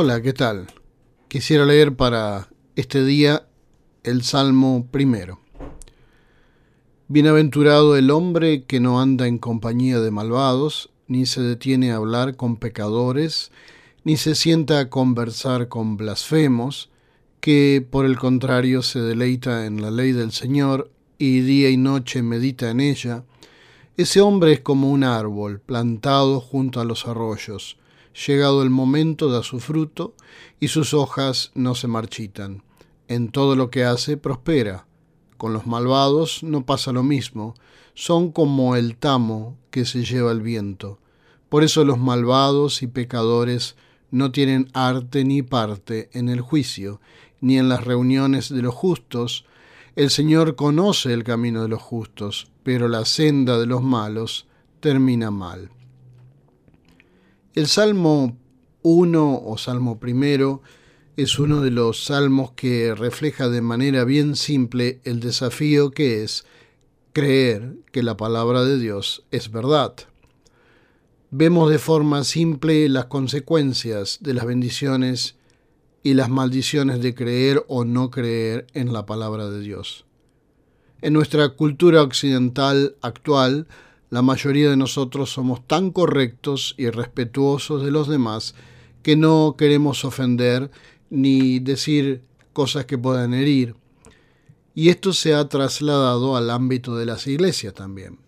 Hola, ¿qué tal? Quisiera leer para este día el Salmo primero. Bienaventurado el hombre que no anda en compañía de malvados, ni se detiene a hablar con pecadores, ni se sienta a conversar con blasfemos, que por el contrario se deleita en la ley del Señor y día y noche medita en ella. Ese hombre es como un árbol plantado junto a los arroyos, llegado el momento da su fruto y sus hojas no se marchitan. En todo lo que hace prospera. Con los malvados no pasa lo mismo, son como el tamo que se lleva el viento. Por eso los malvados y pecadores no tienen arte ni parte en el juicio, ni en las reuniones de los justos. El Señor conoce el camino de los justos, pero la senda de los malos termina mal. El Salmo 1 o Salmo primero es uno de los salmos que refleja de manera bien simple el desafío que es creer que la palabra de Dios es verdad. Vemos de forma simple las consecuencias de las bendiciones y las maldiciones de creer o no creer en la palabra de Dios. En nuestra cultura occidental actual, la mayoría de nosotros somos tan correctos y respetuosos de los demás que no queremos ofender ni decir cosas que puedan herir. Y esto se ha trasladado al ámbito de las iglesias también.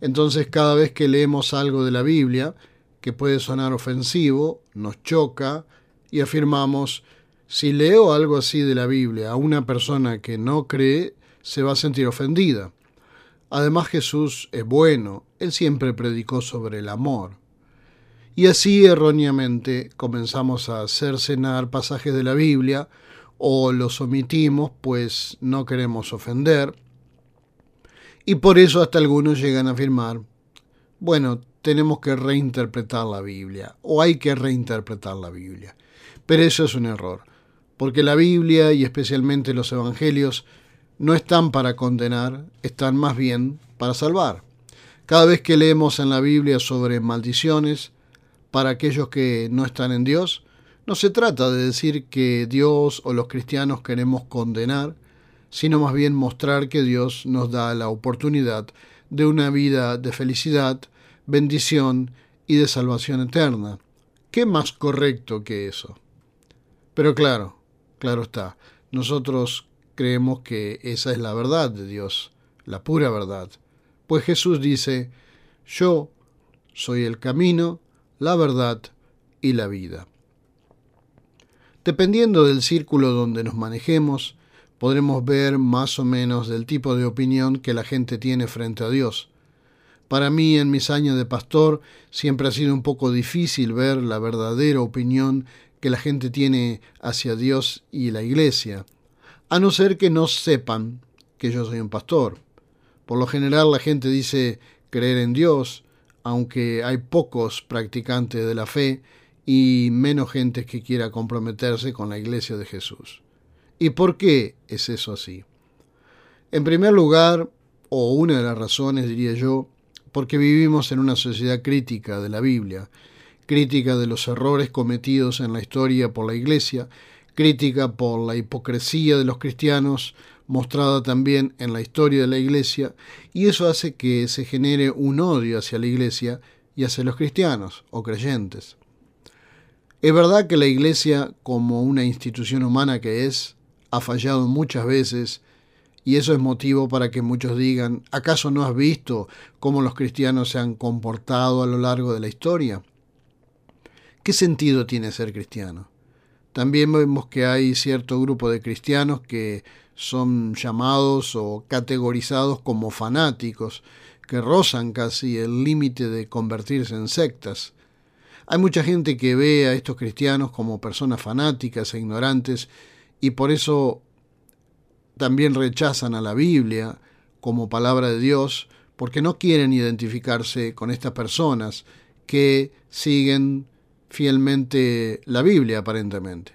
Entonces cada vez que leemos algo de la Biblia que puede sonar ofensivo, nos choca y afirmamos, si leo algo así de la Biblia a una persona que no cree, se va a sentir ofendida. Además Jesús es bueno, él siempre predicó sobre el amor. Y así erróneamente comenzamos a hacer cenar pasajes de la Biblia o los omitimos pues no queremos ofender. Y por eso hasta algunos llegan a afirmar, bueno, tenemos que reinterpretar la Biblia o hay que reinterpretar la Biblia. Pero eso es un error, porque la Biblia y especialmente los Evangelios no están para condenar, están más bien para salvar. Cada vez que leemos en la Biblia sobre maldiciones para aquellos que no están en Dios, no se trata de decir que Dios o los cristianos queremos condenar, sino más bien mostrar que Dios nos da la oportunidad de una vida de felicidad, bendición y de salvación eterna. ¿Qué más correcto que eso? Pero claro, claro está, nosotros creemos que esa es la verdad de Dios, la pura verdad. Pues Jesús dice, yo soy el camino, la verdad y la vida. Dependiendo del círculo donde nos manejemos, podremos ver más o menos del tipo de opinión que la gente tiene frente a Dios. Para mí, en mis años de pastor, siempre ha sido un poco difícil ver la verdadera opinión que la gente tiene hacia Dios y la iglesia a no ser que no sepan que yo soy un pastor. Por lo general la gente dice creer en Dios, aunque hay pocos practicantes de la fe y menos gente que quiera comprometerse con la iglesia de Jesús. ¿Y por qué es eso así? En primer lugar, o una de las razones diría yo, porque vivimos en una sociedad crítica de la Biblia, crítica de los errores cometidos en la historia por la iglesia crítica por la hipocresía de los cristianos mostrada también en la historia de la Iglesia, y eso hace que se genere un odio hacia la Iglesia y hacia los cristianos o creyentes. Es verdad que la Iglesia, como una institución humana que es, ha fallado muchas veces, y eso es motivo para que muchos digan, ¿acaso no has visto cómo los cristianos se han comportado a lo largo de la historia? ¿Qué sentido tiene ser cristiano? También vemos que hay cierto grupo de cristianos que son llamados o categorizados como fanáticos, que rozan casi el límite de convertirse en sectas. Hay mucha gente que ve a estos cristianos como personas fanáticas e ignorantes y por eso también rechazan a la Biblia como palabra de Dios porque no quieren identificarse con estas personas que siguen fielmente la Biblia aparentemente.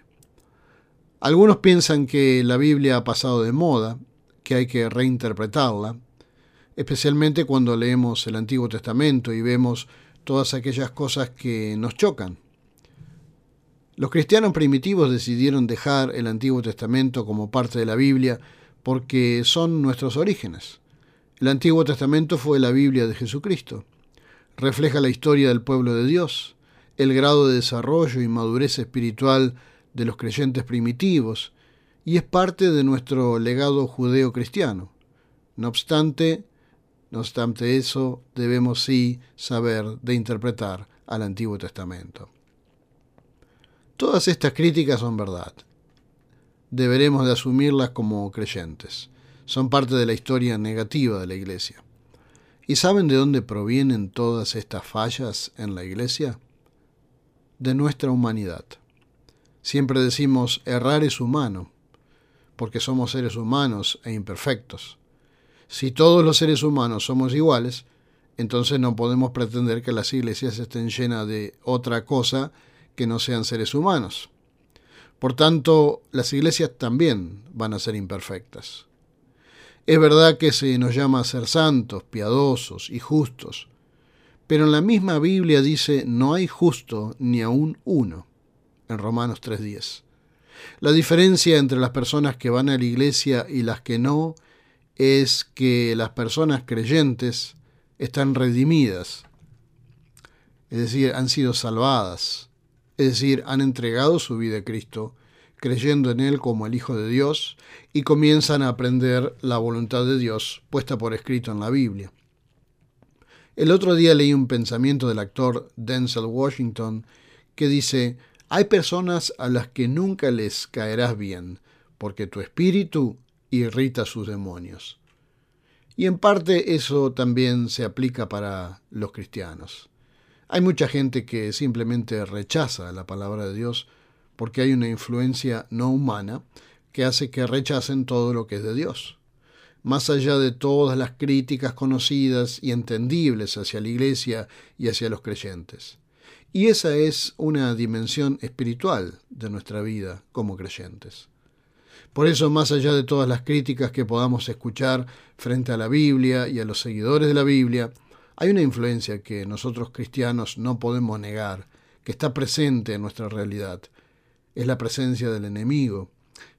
Algunos piensan que la Biblia ha pasado de moda, que hay que reinterpretarla, especialmente cuando leemos el Antiguo Testamento y vemos todas aquellas cosas que nos chocan. Los cristianos primitivos decidieron dejar el Antiguo Testamento como parte de la Biblia porque son nuestros orígenes. El Antiguo Testamento fue la Biblia de Jesucristo. Refleja la historia del pueblo de Dios, el grado de desarrollo y madurez espiritual de los creyentes primitivos, y es parte de nuestro legado judeo-cristiano. No obstante, no obstante eso, debemos sí saber de interpretar al Antiguo Testamento. Todas estas críticas son verdad. Deberemos de asumirlas como creyentes. Son parte de la historia negativa de la Iglesia. ¿Y saben de dónde provienen todas estas fallas en la Iglesia? De nuestra humanidad. Siempre decimos errar es humano, porque somos seres humanos e imperfectos. Si todos los seres humanos somos iguales, entonces no podemos pretender que las iglesias estén llenas de otra cosa que no sean seres humanos. Por tanto, las iglesias también van a ser imperfectas. Es verdad que se nos llama a ser santos, piadosos y justos, pero en la misma Biblia dice no hay justo ni aún uno, en Romanos 3.10. La diferencia entre las personas que van a la iglesia y las que no es que las personas creyentes están redimidas, es decir, han sido salvadas es decir, han entregado su vida a Cristo, creyendo en Él como el Hijo de Dios, y comienzan a aprender la voluntad de Dios puesta por escrito en la Biblia. El otro día leí un pensamiento del actor Denzel Washington que dice, hay personas a las que nunca les caerás bien, porque tu espíritu irrita sus demonios. Y en parte eso también se aplica para los cristianos. Hay mucha gente que simplemente rechaza la palabra de Dios porque hay una influencia no humana que hace que rechacen todo lo que es de Dios. Más allá de todas las críticas conocidas y entendibles hacia la iglesia y hacia los creyentes. Y esa es una dimensión espiritual de nuestra vida como creyentes. Por eso, más allá de todas las críticas que podamos escuchar frente a la Biblia y a los seguidores de la Biblia, hay una influencia que nosotros cristianos no podemos negar, que está presente en nuestra realidad. Es la presencia del enemigo,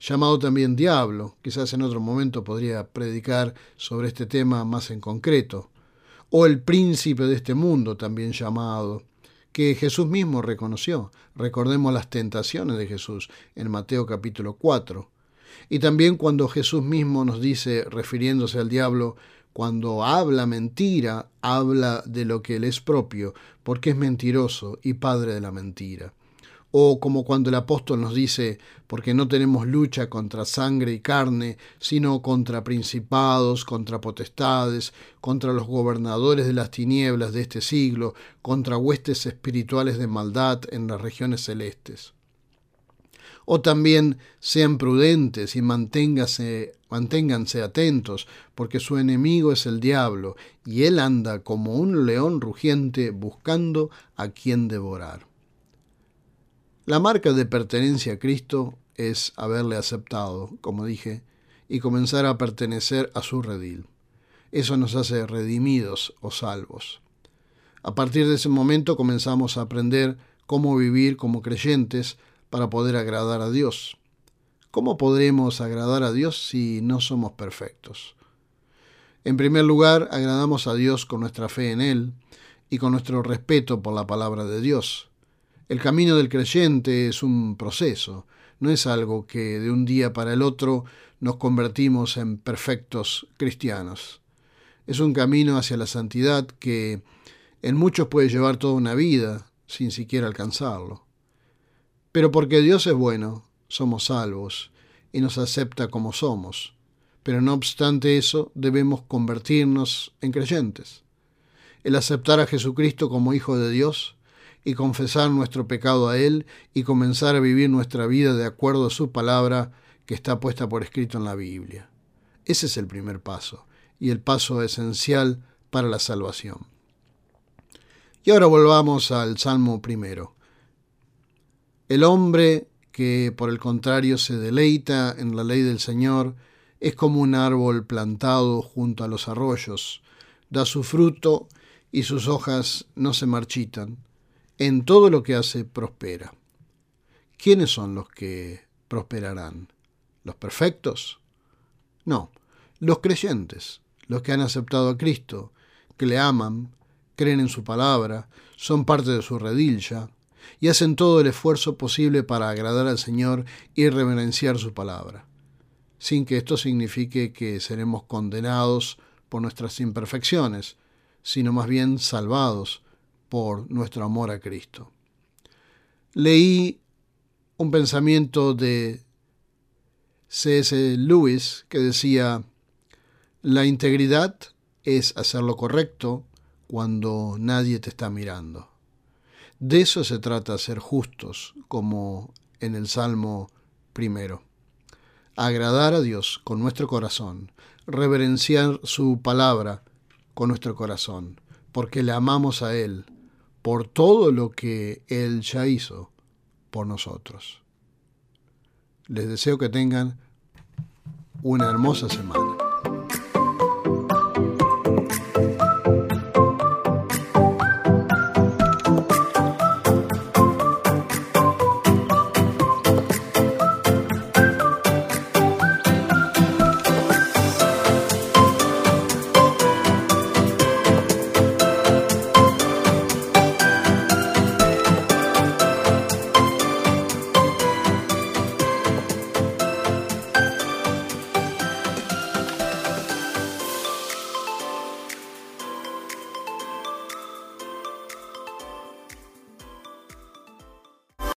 llamado también diablo. Quizás en otro momento podría predicar sobre este tema más en concreto. O el príncipe de este mundo, también llamado, que Jesús mismo reconoció. Recordemos las tentaciones de Jesús en Mateo capítulo 4. Y también cuando Jesús mismo nos dice, refiriéndose al diablo, cuando habla mentira, habla de lo que él es propio, porque es mentiroso y padre de la mentira. O como cuando el apóstol nos dice, porque no tenemos lucha contra sangre y carne, sino contra principados, contra potestades, contra los gobernadores de las tinieblas de este siglo, contra huestes espirituales de maldad en las regiones celestes. O también sean prudentes y manténganse, manténganse atentos, porque su enemigo es el diablo, y él anda como un león rugiente buscando a quien devorar. La marca de pertenencia a Cristo es haberle aceptado, como dije, y comenzar a pertenecer a su redil. Eso nos hace redimidos o salvos. A partir de ese momento comenzamos a aprender cómo vivir como creyentes para poder agradar a Dios. ¿Cómo podremos agradar a Dios si no somos perfectos? En primer lugar, agradamos a Dios con nuestra fe en Él y con nuestro respeto por la palabra de Dios. El camino del creyente es un proceso, no es algo que de un día para el otro nos convertimos en perfectos cristianos. Es un camino hacia la santidad que en muchos puede llevar toda una vida sin siquiera alcanzarlo. Pero porque Dios es bueno, somos salvos y nos acepta como somos. Pero no obstante eso, debemos convertirnos en creyentes. El aceptar a Jesucristo como Hijo de Dios y confesar nuestro pecado a Él y comenzar a vivir nuestra vida de acuerdo a su palabra que está puesta por escrito en la Biblia. Ese es el primer paso y el paso esencial para la salvación. Y ahora volvamos al Salmo primero. El hombre que por el contrario se deleita en la ley del Señor es como un árbol plantado junto a los arroyos, da su fruto y sus hojas no se marchitan, en todo lo que hace prospera. ¿quiénes son los que prosperarán? ¿Los perfectos? No, los creyentes, los que han aceptado a Cristo, que le aman, creen en su palabra, son parte de su redilla y hacen todo el esfuerzo posible para agradar al Señor y reverenciar su palabra, sin que esto signifique que seremos condenados por nuestras imperfecciones, sino más bien salvados por nuestro amor a Cristo. Leí un pensamiento de C.S. Lewis que decía, la integridad es hacer lo correcto cuando nadie te está mirando. De eso se trata ser justos, como en el Salmo primero. Agradar a Dios con nuestro corazón, reverenciar su palabra con nuestro corazón, porque le amamos a Él por todo lo que Él ya hizo por nosotros. Les deseo que tengan una hermosa semana.